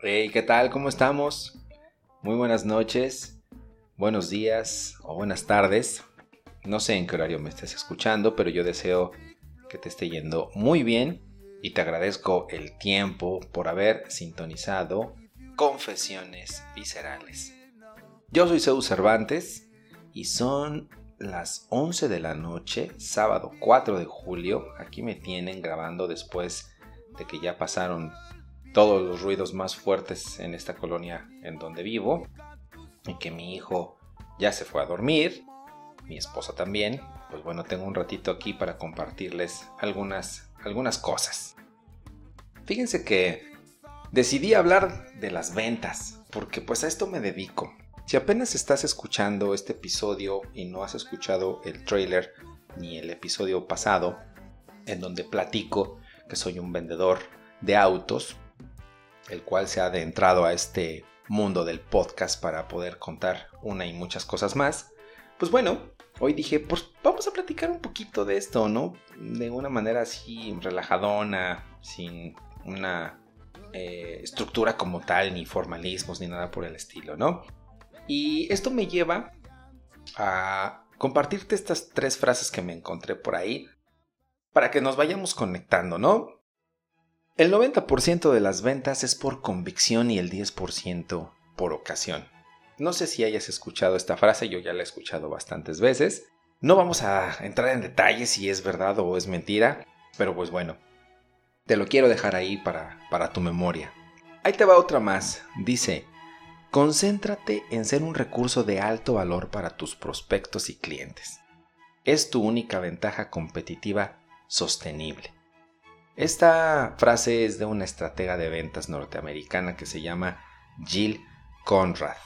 Hey, ¿qué tal? ¿Cómo estamos? Muy buenas noches, buenos días o buenas tardes. No sé en qué horario me estés escuchando, pero yo deseo que te esté yendo muy bien y te agradezco el tiempo por haber sintonizado Confesiones Viscerales. Yo soy Zeus Cervantes y son las 11 de la noche, sábado 4 de julio. Aquí me tienen grabando después de que ya pasaron todos los ruidos más fuertes en esta colonia en donde vivo y que mi hijo ya se fue a dormir, mi esposa también. Pues bueno, tengo un ratito aquí para compartirles algunas, algunas cosas. Fíjense que decidí hablar de las ventas, porque pues a esto me dedico. Si apenas estás escuchando este episodio y no has escuchado el trailer ni el episodio pasado, en donde platico que soy un vendedor de autos, el cual se ha adentrado a este mundo del podcast para poder contar una y muchas cosas más. Pues bueno, hoy dije, pues vamos a platicar un poquito de esto, ¿no? De una manera así relajadona, sin una eh, estructura como tal, ni formalismos, ni nada por el estilo, ¿no? Y esto me lleva a compartirte estas tres frases que me encontré por ahí para que nos vayamos conectando, ¿no? El 90% de las ventas es por convicción y el 10% por ocasión. No sé si hayas escuchado esta frase, yo ya la he escuchado bastantes veces. No vamos a entrar en detalles si es verdad o es mentira, pero pues bueno, te lo quiero dejar ahí para, para tu memoria. Ahí te va otra más. Dice, concéntrate en ser un recurso de alto valor para tus prospectos y clientes. Es tu única ventaja competitiva sostenible. Esta frase es de una estratega de ventas norteamericana que se llama Jill Conrad.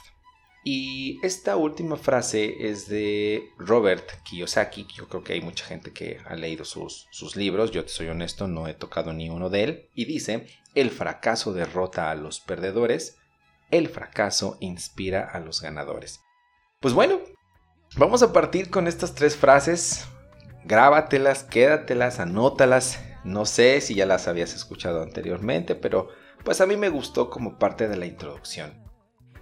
Y esta última frase es de Robert Kiyosaki. Yo creo que hay mucha gente que ha leído sus, sus, libros. Yo te soy honesto, no he tocado ni uno de él. Y dice, el fracaso derrota a los perdedores, el fracaso inspira a los ganadores. Pues bueno, vamos a partir con estas tres frases. Grábatelas, quédatelas, anótalas no sé si ya las habías escuchado anteriormente, pero pues a mí me gustó como parte de la introducción.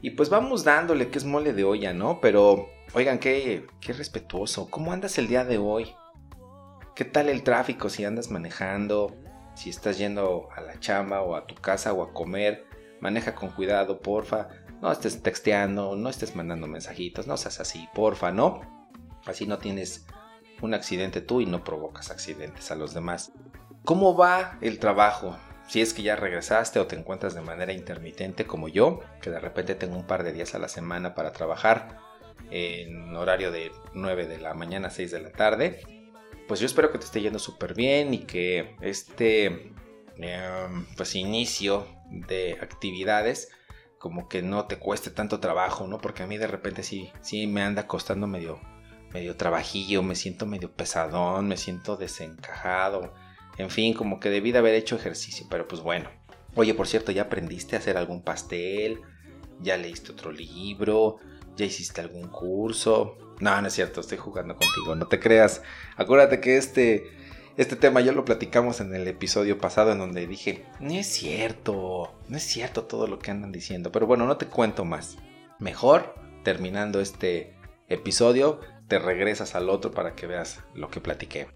Y pues vamos dándole que es mole de olla, ¿no? Pero oigan, qué, qué respetuoso. ¿Cómo andas el día de hoy? ¿Qué tal el tráfico si andas manejando? Si estás yendo a la chamba o a tu casa o a comer, maneja con cuidado, porfa. No estés texteando, no estés mandando mensajitos, no seas así, porfa, ¿no? Así no tienes un accidente tú y no provocas accidentes a los demás. ¿Cómo va el trabajo? Si es que ya regresaste o te encuentras de manera intermitente como yo, que de repente tengo un par de días a la semana para trabajar en horario de 9 de la mañana a 6 de la tarde, pues yo espero que te esté yendo súper bien y que este em, pues inicio de actividades como que no te cueste tanto trabajo, ¿no? Porque a mí de repente sí, sí me anda costando medio, medio trabajillo, me siento medio pesadón, me siento desencajado en fin, como que debí de haber hecho ejercicio, pero pues bueno. Oye, por cierto, ¿ya aprendiste a hacer algún pastel? ¿Ya leíste otro libro? ¿Ya hiciste algún curso? No, no es cierto, estoy jugando contigo, no te creas. Acuérdate que este, este tema ya lo platicamos en el episodio pasado en donde dije, no es cierto, no es cierto todo lo que andan diciendo. Pero bueno, no te cuento más. Mejor, terminando este episodio, te regresas al otro para que veas lo que platiqué.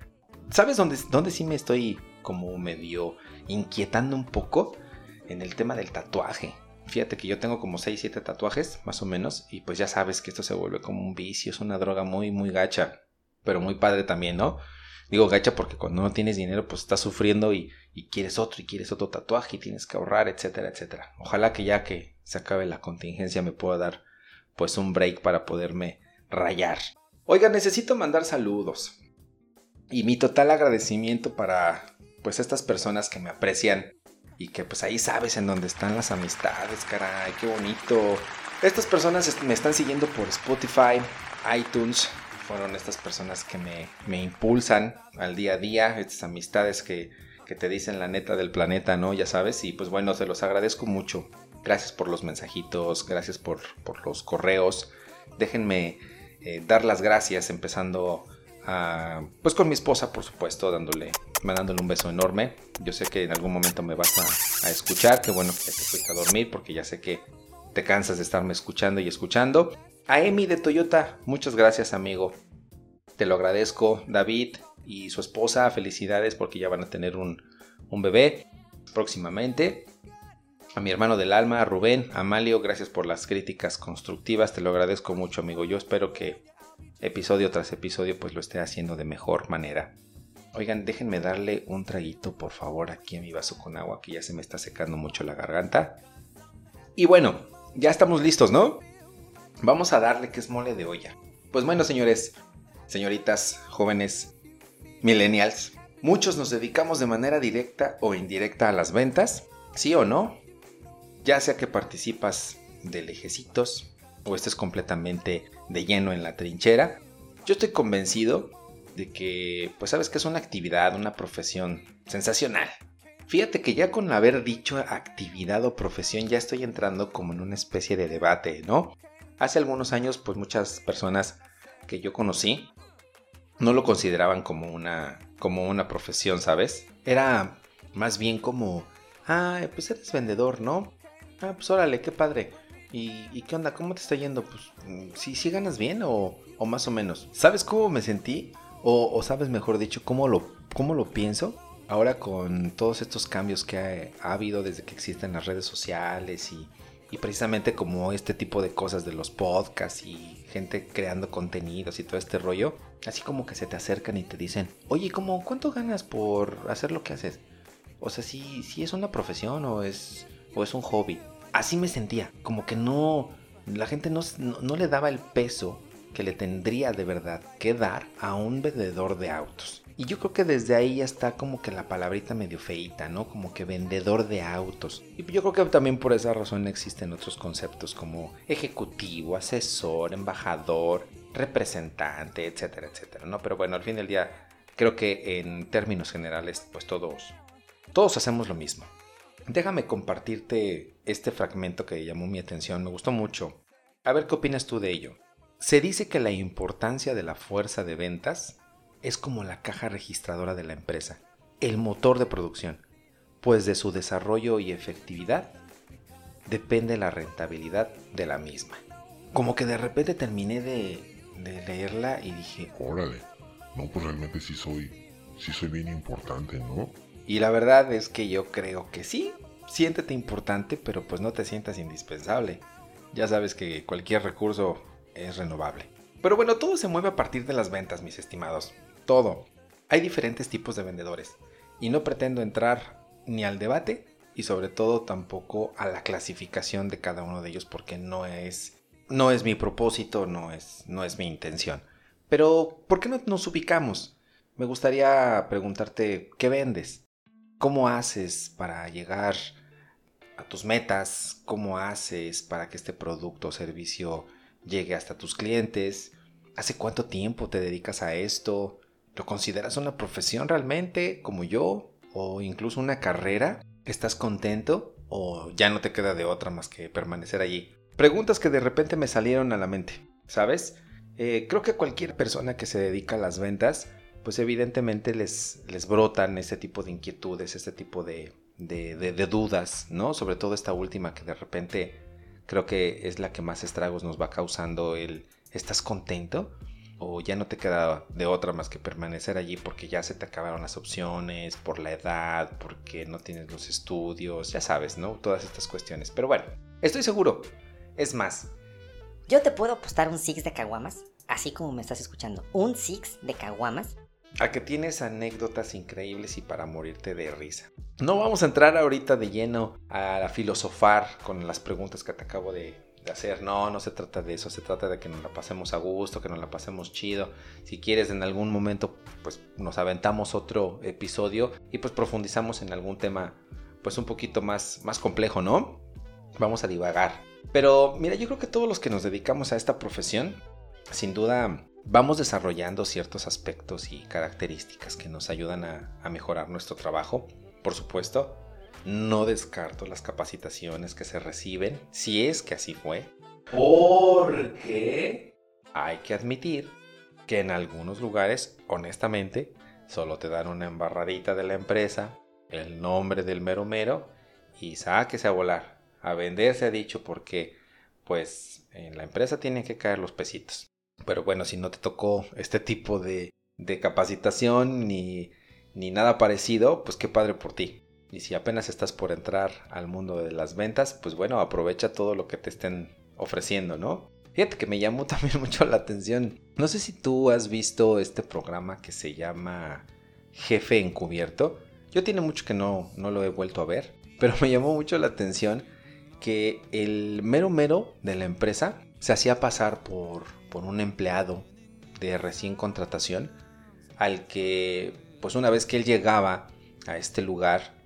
¿Sabes dónde, dónde sí me estoy como medio inquietando un poco? En el tema del tatuaje. Fíjate que yo tengo como 6, 7 tatuajes, más o menos, y pues ya sabes que esto se vuelve como un vicio, es una droga muy, muy gacha, pero muy padre también, ¿no? Digo gacha porque cuando no tienes dinero, pues estás sufriendo y, y quieres otro y quieres otro tatuaje y tienes que ahorrar, etcétera, etcétera. Ojalá que ya que se acabe la contingencia me pueda dar pues un break para poderme rayar. Oiga, necesito mandar saludos. Y mi total agradecimiento para pues estas personas que me aprecian y que pues ahí sabes en dónde están las amistades, caray, qué bonito. Estas personas me están siguiendo por Spotify, iTunes, fueron estas personas que me, me impulsan al día a día, estas amistades que, que, te dicen la neta del planeta, ¿no? Ya sabes, y pues bueno, se los agradezco mucho. Gracias por los mensajitos, gracias por, por los correos. Déjenme eh, dar las gracias empezando pues con mi esposa, por supuesto, dándole, mandándole un beso enorme. Yo sé que en algún momento me vas a, a escuchar, que bueno que te fuiste a dormir porque ya sé que te cansas de estarme escuchando y escuchando. A Emi de Toyota, muchas gracias amigo. Te lo agradezco. David y su esposa, felicidades porque ya van a tener un, un bebé próximamente. A mi hermano del alma, a Rubén, a Malio, gracias por las críticas constructivas, te lo agradezco mucho amigo. Yo espero que episodio tras episodio pues lo esté haciendo de mejor manera. Oigan, déjenme darle un traguito por favor aquí a mi vaso con agua que ya se me está secando mucho la garganta. Y bueno, ya estamos listos, ¿no? Vamos a darle que es mole de olla. Pues bueno, señores, señoritas, jóvenes, millennials, muchos nos dedicamos de manera directa o indirecta a las ventas, ¿sí o no? Ya sea que participas de lejecitos o estés completamente de lleno en la trinchera, yo estoy convencido de que, pues sabes que es una actividad, una profesión sensacional. Fíjate que ya con haber dicho actividad o profesión ya estoy entrando como en una especie de debate, ¿no? Hace algunos años, pues muchas personas que yo conocí no lo consideraban como una, como una profesión, ¿sabes? Era más bien como, ah, pues eres vendedor, ¿no? Ah, pues órale, qué padre. ¿Y, qué onda? ¿Cómo te está yendo? Pues, ¿sí, sí ganas bien o, más o menos? ¿Sabes cómo me sentí? O, o, sabes, mejor dicho, cómo lo, cómo lo pienso? ahora con todos estos cambios que ha, habido desde que existen las redes sociales y, precisamente como este tipo de cosas de los podcasts y gente creando contenidos y todo este rollo, así como que se te acercan y te dicen, oye, ¿cómo, ¿cuánto ganas por hacer lo que haces? O sea, si, si es una profesión o es, o es un hobby. Así me sentía, como que no, la gente no, no le daba el peso que le tendría de verdad que dar a un vendedor de autos. Y yo creo que desde ahí ya está como que la palabrita medio feita, ¿no? Como que vendedor de autos. Y yo creo que también por esa razón existen otros conceptos como ejecutivo, asesor, embajador, representante, etcétera, etcétera, ¿no? Pero bueno, al fin del día creo que en términos generales pues todos todos hacemos lo mismo. Déjame compartirte este fragmento que llamó mi atención, me gustó mucho. A ver qué opinas tú de ello. Se dice que la importancia de la fuerza de ventas es como la caja registradora de la empresa, el motor de producción, pues de su desarrollo y efectividad depende la rentabilidad de la misma. Como que de repente terminé de, leerla y dije, órale, no, pues realmente sí soy, sí soy bien importante, ¿no? Y la verdad es que yo creo que sí, siéntete importante, pero pues no te sientas indispensable. Ya sabes que cualquier recurso es renovable. Pero bueno, todo se mueve a partir de las ventas, mis estimados todo. Hay diferentes tipos de vendedores y no pretendo entrar ni al debate y sobre todo tampoco a la clasificación de cada uno de ellos porque no es no es mi propósito, no es no es mi intención. Pero ¿por qué no nos ubicamos? Me gustaría preguntarte ¿qué vendes? ¿Cómo haces para llegar a tus metas? ¿Cómo haces para que este producto o servicio llegue hasta tus clientes? ¿Hace cuánto tiempo te dedicas a esto? ¿Lo consideras una profesión realmente, como yo? ¿O incluso una carrera? ¿Estás contento? ¿O ya no te queda de otra más que permanecer allí? Preguntas que de repente me salieron a la mente, ¿sabes? Eh, creo que cualquier persona que se dedica a las ventas, pues evidentemente les, les brotan ese tipo de inquietudes, este tipo de, de, de dudas, ¿no? Sobre todo esta última que de repente creo que es la que más estragos nos va causando el ¿estás contento? O ya no te queda de otra más que permanecer allí porque ya se te acabaron las opciones, por la edad, porque no tienes los estudios, ya sabes, ¿no? Todas estas cuestiones. Pero bueno, estoy seguro. Es más. Yo te puedo apostar un six de caguamas, así como me estás escuchando. Un six de caguamas. A que tienes anécdotas increíbles y para morirte de risa. No vamos a entrar ahorita de lleno a filosofar con las preguntas que te acabo de, de hacer. No, no se trata de eso, se trata de que nos la pasemos a gusto, que nos la pasemos chido. Si quieres en algún momento, pues nos aventamos otro episodio y pues profundizamos en algún tema pues un poquito más, más complejo, ¿no? Vamos a divagar. Pero mira, yo creo que todos los que nos dedicamos a esta profesión, sin duda vamos desarrollando ciertos aspectos y características que nos ayudan a, a mejorar nuestro trabajo, por supuesto no descarto las capacitaciones que se reciben, si es que así fue. Porque hay que admitir que en algunos lugares, honestamente, solo te dan una embarradita de la empresa, el nombre del mero mero y sáquese a volar. A vender se ha dicho porque pues en la empresa tienen que caer los pesitos. Pero bueno, si no te tocó este tipo de, de capacitación ni, ni nada parecido, pues qué padre por ti. Y si apenas estás por entrar al mundo de las ventas, pues bueno, aprovecha todo lo que te estén ofreciendo, ¿no? Fíjate que me llamó también mucho la atención. No sé si tú has visto este programa que se llama Jefe Encubierto. Yo tiene mucho que no, no lo he vuelto a ver, pero me llamó mucho la atención que el mero mero de la empresa se hacía pasar por, por un empleado de recién contratación al que pues una vez que él llegaba a este lugar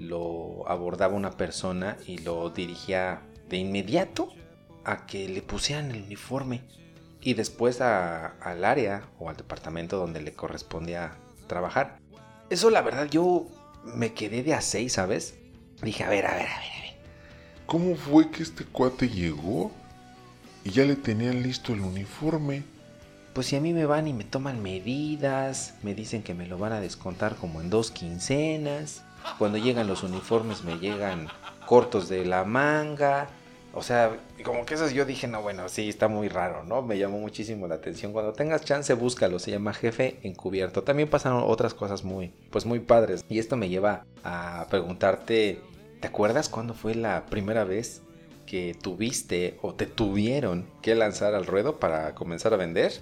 lo abordaba una persona y lo dirigía de inmediato a que le pusieran el uniforme y después al área o al departamento donde le correspondía trabajar. Eso la verdad yo me quedé de a seis, ¿sabes? Dije, a ver, a ver, a ver, a ver. ¿Cómo fue que este cuate llegó y ya le tenían listo el uniforme? Pues si a mí me van y me toman medidas, me dicen que me lo van a descontar como en dos quincenas. Cuando llegan los uniformes me llegan cortos de la manga. O sea, como que esas yo dije, no, bueno, sí, está muy raro, ¿no? Me llamó muchísimo la atención. Cuando tengas chance, búscalo. Se llama Jefe Encubierto. También pasaron otras cosas muy, pues muy padres. Y esto me lleva a preguntarte, ¿te acuerdas cuándo fue la primera vez que tuviste o te tuvieron que lanzar al ruedo para comenzar a vender?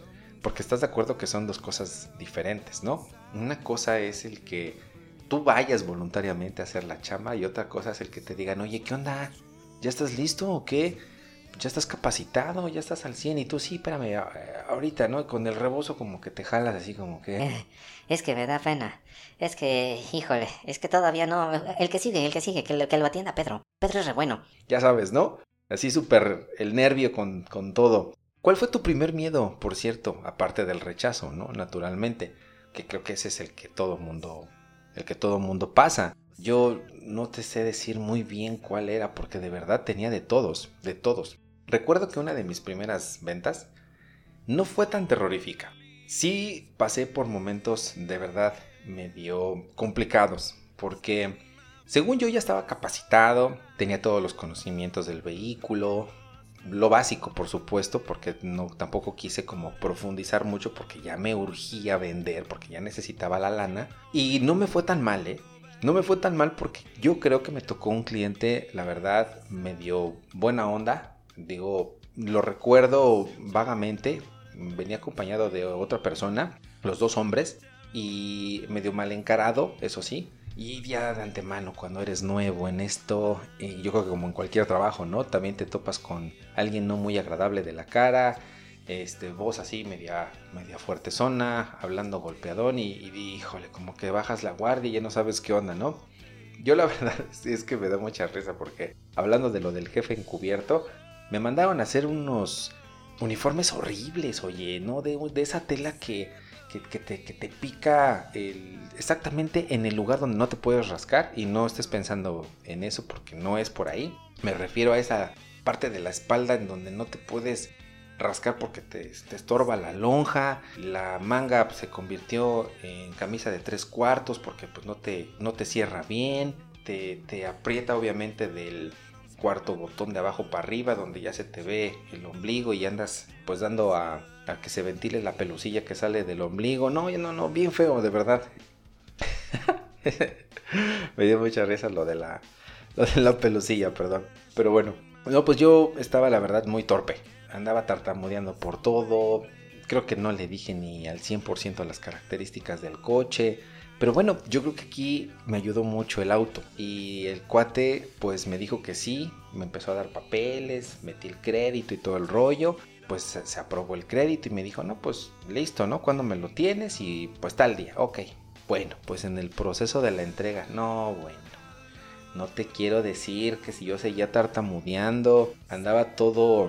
Porque estás de acuerdo que son dos cosas diferentes, ¿no? Una cosa es el que tú vayas voluntariamente a hacer la chamba y otra cosa es el que te digan, oye, ¿qué onda? ¿Ya estás listo o qué? ¿Ya estás capacitado? ¿Ya estás al 100? Y tú, sí, espérame, ahorita, ¿no? Con el rebozo como que te jalas así como que... Eh, es que me da pena. Es que, híjole, es que todavía no... El que sigue, el que sigue, que lo, que lo atienda Pedro. Pedro es re bueno. Ya sabes, ¿no? Así súper el nervio con, con todo. ¿Cuál fue tu primer miedo, por cierto? Aparte del rechazo, ¿no? Naturalmente. Que creo que ese es el que todo mundo... El que todo mundo pasa. Yo no te sé decir muy bien cuál era porque de verdad tenía de todos, de todos. Recuerdo que una de mis primeras ventas no fue tan terrorífica. Sí pasé por momentos de verdad medio complicados porque según yo ya estaba capacitado, tenía todos los conocimientos del vehículo, lo básico por supuesto, porque no tampoco quise como profundizar mucho porque ya me urgía vender, porque ya necesitaba la lana y no me fue tan mal, ¿eh? No me fue tan mal porque yo creo que me tocó un cliente, la verdad, me dio buena onda. Digo, lo recuerdo vagamente. Venía acompañado de otra persona, los dos hombres, y medio mal encarado, eso sí. Y ya de antemano, cuando eres nuevo en esto, y yo creo que como en cualquier trabajo, ¿no? También te topas con alguien no muy agradable de la cara, este, voz así media, media fuerte zona, hablando golpeadón y, y, híjole, como que bajas la guardia y ya no sabes qué onda, ¿no? Yo la verdad es que me da mucha risa porque hablando de lo del jefe encubierto, me mandaron a hacer unos uniformes horribles, oye, ¿no? De, de esa tela que, que, te, que te pica exactamente en el lugar donde no te puedes rascar y no estés pensando en eso porque no es por ahí. Me refiero a esa parte de la espalda en donde no te puedes rascar porque te, estorba la lonja, la manga se convirtió en camisa de tres cuartos porque pues no te, no te cierra bien, te, te aprieta obviamente del cuarto botón de abajo para arriba donde ya se te ve el ombligo y andas pues dando a, que se ventile la pelucilla que sale del ombligo, no, no, no, bien feo de verdad. Me dio mucha risa lo de la, lo de la pelucilla, perdón. Pero bueno, no, pues yo estaba la verdad muy torpe andaba tartamudeando por todo. Creo que no le dije ni al 100% las características del coche. Pero bueno, yo creo que aquí me ayudó mucho el auto. Y el cuate pues me dijo que sí, me empezó a dar papeles, metí el crédito y todo el rollo. Pues se, aprobó el crédito y me dijo, no, pues listo, ¿no? ¿Cuándo me lo tienes? Y pues tal día, ok. Bueno, pues en el proceso de la entrega, no, bueno. No te quiero decir que si yo seguía tartamudeando, andaba todo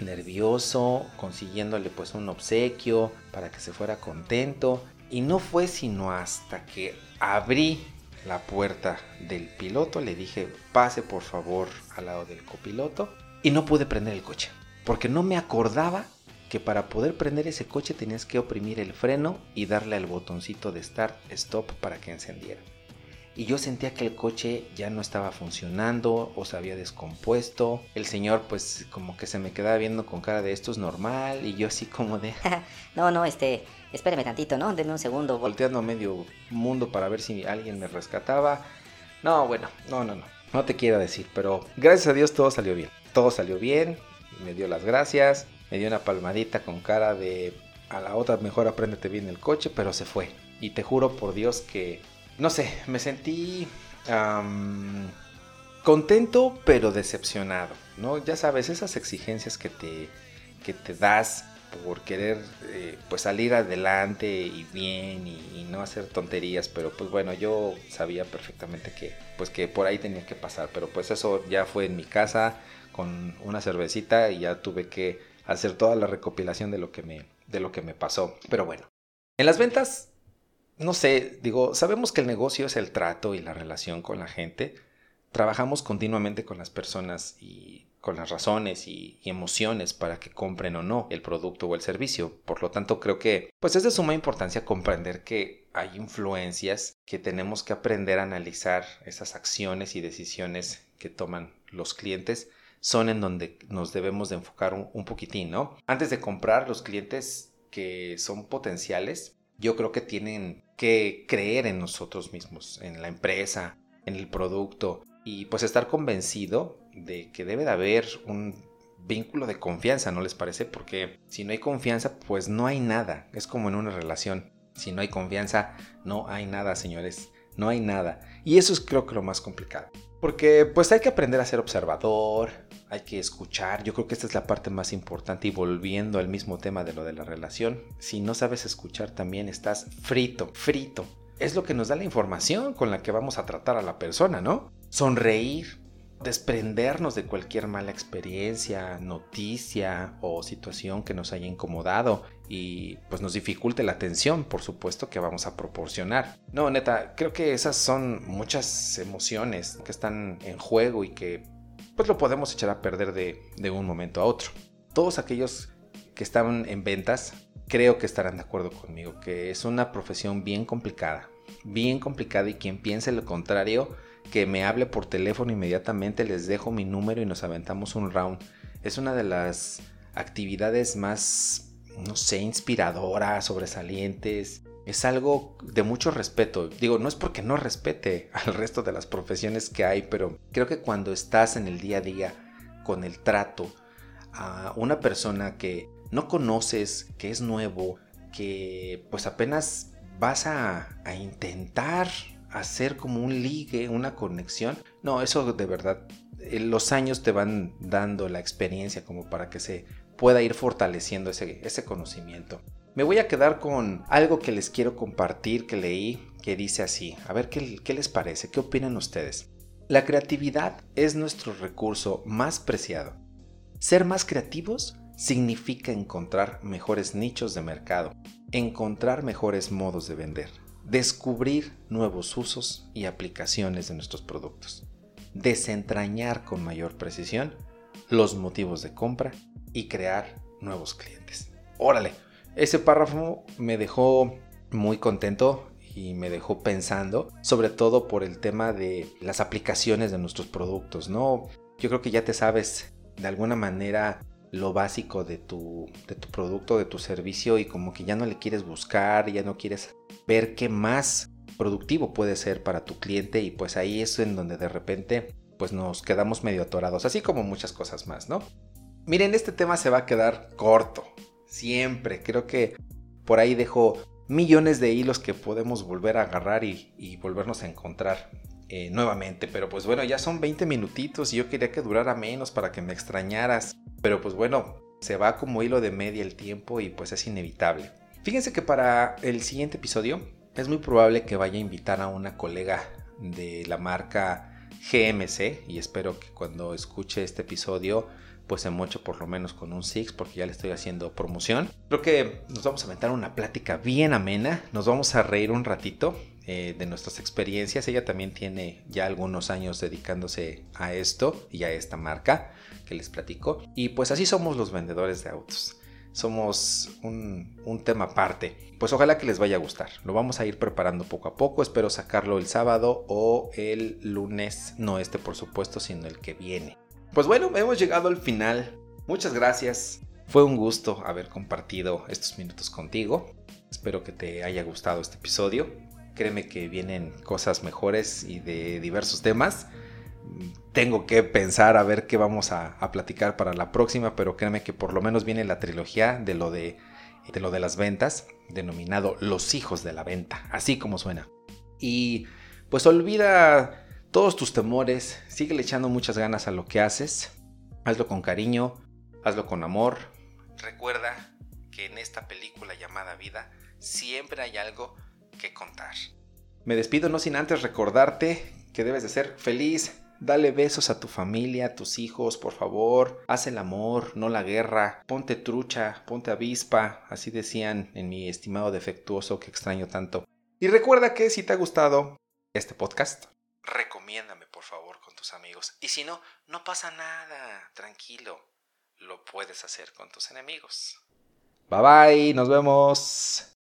nervioso, consiguiéndole pues un obsequio para que se fuera contento. Y no fue sino hasta que abrí la puerta del piloto, le dije pase por favor al lado del copiloto y no pude prender el coche. Porque no me acordaba que para poder prender ese coche tenías que oprimir el freno y darle al botoncito de start, stop para que encendiera. Y yo sentía que el coche ya no estaba funcionando o se había descompuesto. El señor pues como que se me quedaba viendo con cara de esto es normal y yo así como de... no, no, este, espéreme tantito, ¿no? Denme un segundo. Volteando a medio mundo para ver si alguien me rescataba. No, bueno, no, no, no. No te quiero decir, pero gracias a Dios todo salió bien. Todo salió bien, me dio las gracias, me dio una palmadita con cara de a la otra mejor apréndete bien el coche, pero se fue. Y te juro por Dios que, no sé, me sentí contento pero decepcionado, ¿no? Ya sabes, esas exigencias que te, que te das por querer eh, pues salir adelante y bien y, no hacer tonterías pero pues bueno yo sabía perfectamente que pues que por ahí tenía que pasar pero pues eso ya fue en mi casa con una cervecita y ya tuve que hacer toda la recopilación de lo que me de lo que me pasó. Pero bueno en las ventas no sé digo sabemos que el negocio es el trato y la relación con la gente. Trabajamos continuamente con las personas y con las razones y, emociones para que compren o no el producto o el servicio. Por lo tanto, creo que pues es de suma importancia comprender que hay influencias que tenemos que aprender a analizar esas acciones y decisiones que toman los clientes son en donde nos debemos de enfocar un, un poquitín, ¿no? Antes de comprar, los clientes que son potenciales, yo creo que tienen que creer en nosotros mismos, en la empresa, en el producto y pues estar convencido de que debe de haber un vínculo de confianza, ¿no les parece? Porque si no hay confianza, pues no hay nada. Es como en una relación. Si no hay confianza, no hay nada, señores. No hay nada. Y eso es creo que lo más complicado. Porque pues hay que aprender a ser observador, hay que escuchar. Yo creo que esta es la parte más importante y volviendo al mismo tema de lo de la relación. Si no sabes escuchar también estás frito, frito. Es lo que nos da la información con la que vamos a tratar a la persona, ¿no? Sonreír, desprendernos de cualquier mala experiencia, noticia o situación que nos haya incomodado y pues nos dificulte la atención, por supuesto, que vamos a proporcionar. No, neta, creo que esas son muchas emociones que están en juego y que pues lo podemos echar a perder de, de un momento a otro. Todos aquellos que están en ventas creo que estarán de acuerdo conmigo, que es una profesión bien complicada, bien complicada y quien piense lo contrario, que me hable por teléfono inmediatamente, les dejo mi número y nos aventamos un round. Es una de las actividades más, no sé, inspiradoras, sobresalientes. Es algo de mucho respeto. Digo, no es porque no respete al resto de las profesiones que hay, pero creo que cuando estás en el día a día con el trato a una persona que no conoces, que es nuevo, que pues apenas vas a, a intentar hacer como un ligue, una conexión. No, eso de verdad, eh, los años te van dando la experiencia como para que se pueda ir fortaleciendo ese, ese conocimiento. Me voy a quedar con algo que les quiero compartir que leí que dice así. A ver qué, qué les parece, qué opinan ustedes. La creatividad es nuestro recurso más preciado. Ser más creativos significa encontrar mejores nichos de mercado, encontrar mejores modos de vender descubrir nuevos usos y aplicaciones de nuestros productos, desentrañar con mayor precisión los motivos de compra y crear nuevos clientes. Órale, ese párrafo me dejó muy contento y me dejó pensando, sobre todo por el tema de las aplicaciones de nuestros productos, ¿no? Yo creo que ya te sabes de alguna manera lo básico de tu, de tu producto, de tu servicio y como que ya no le quieres buscar, ya no quieres ver qué más productivo puede ser para tu cliente y pues ahí es en donde de repente pues nos quedamos medio atorados, así como muchas cosas más, ¿no? Miren, este tema se va a quedar corto, siempre, creo que por ahí dejo millones de hilos que podemos volver a agarrar y, volvernos a encontrar eh, nuevamente, pero pues bueno, ya son 20 minutitos y yo quería que durara menos para que me extrañaras, pero pues bueno, se va como hilo de media el tiempo y pues es inevitable. Fíjense que para el siguiente episodio es muy probable que vaya a invitar a una colega de la marca GMC y espero que cuando escuche este episodio pues se moche por lo menos con un Six porque ya le estoy haciendo promoción. Creo que nos vamos a aventar una plática bien amena, nos vamos a reír un ratito eh, de nuestras experiencias. Ella también tiene ya algunos años dedicándose a esto y a esta marca que les platico. Y pues así somos los vendedores de autos somos un, tema aparte. Pues ojalá que les vaya a gustar. Lo vamos a ir preparando poco a poco. Espero sacarlo el sábado o el lunes. No este por supuesto, sino el que viene. Pues bueno, hemos llegado al final. Muchas gracias. Fue un gusto haber compartido estos minutos contigo. Espero que te haya gustado este episodio. Créeme que vienen cosas mejores y de diversos temas tengo que pensar a ver qué vamos a, platicar para la próxima, pero créeme que por lo menos viene la trilogía de lo de, lo de las ventas, denominado Los hijos de la venta, así como suena. Y pues olvida todos tus temores, sigue echando muchas ganas a lo que haces, hazlo con cariño, hazlo con amor. Recuerda que en esta película llamada vida siempre hay algo que contar. Me despido no sin antes recordarte que debes de ser feliz, Dale besos a tu familia, a tus hijos, por favor. Haz el amor, no la guerra. Ponte trucha, ponte avispa, así decían en mi estimado defectuoso que extraño tanto. Y recuerda que si te ha gustado este podcast, recomiéndame por favor con tus amigos. Y si no, no pasa nada, tranquilo. Lo puedes hacer con tus enemigos. Bye bye, nos vemos.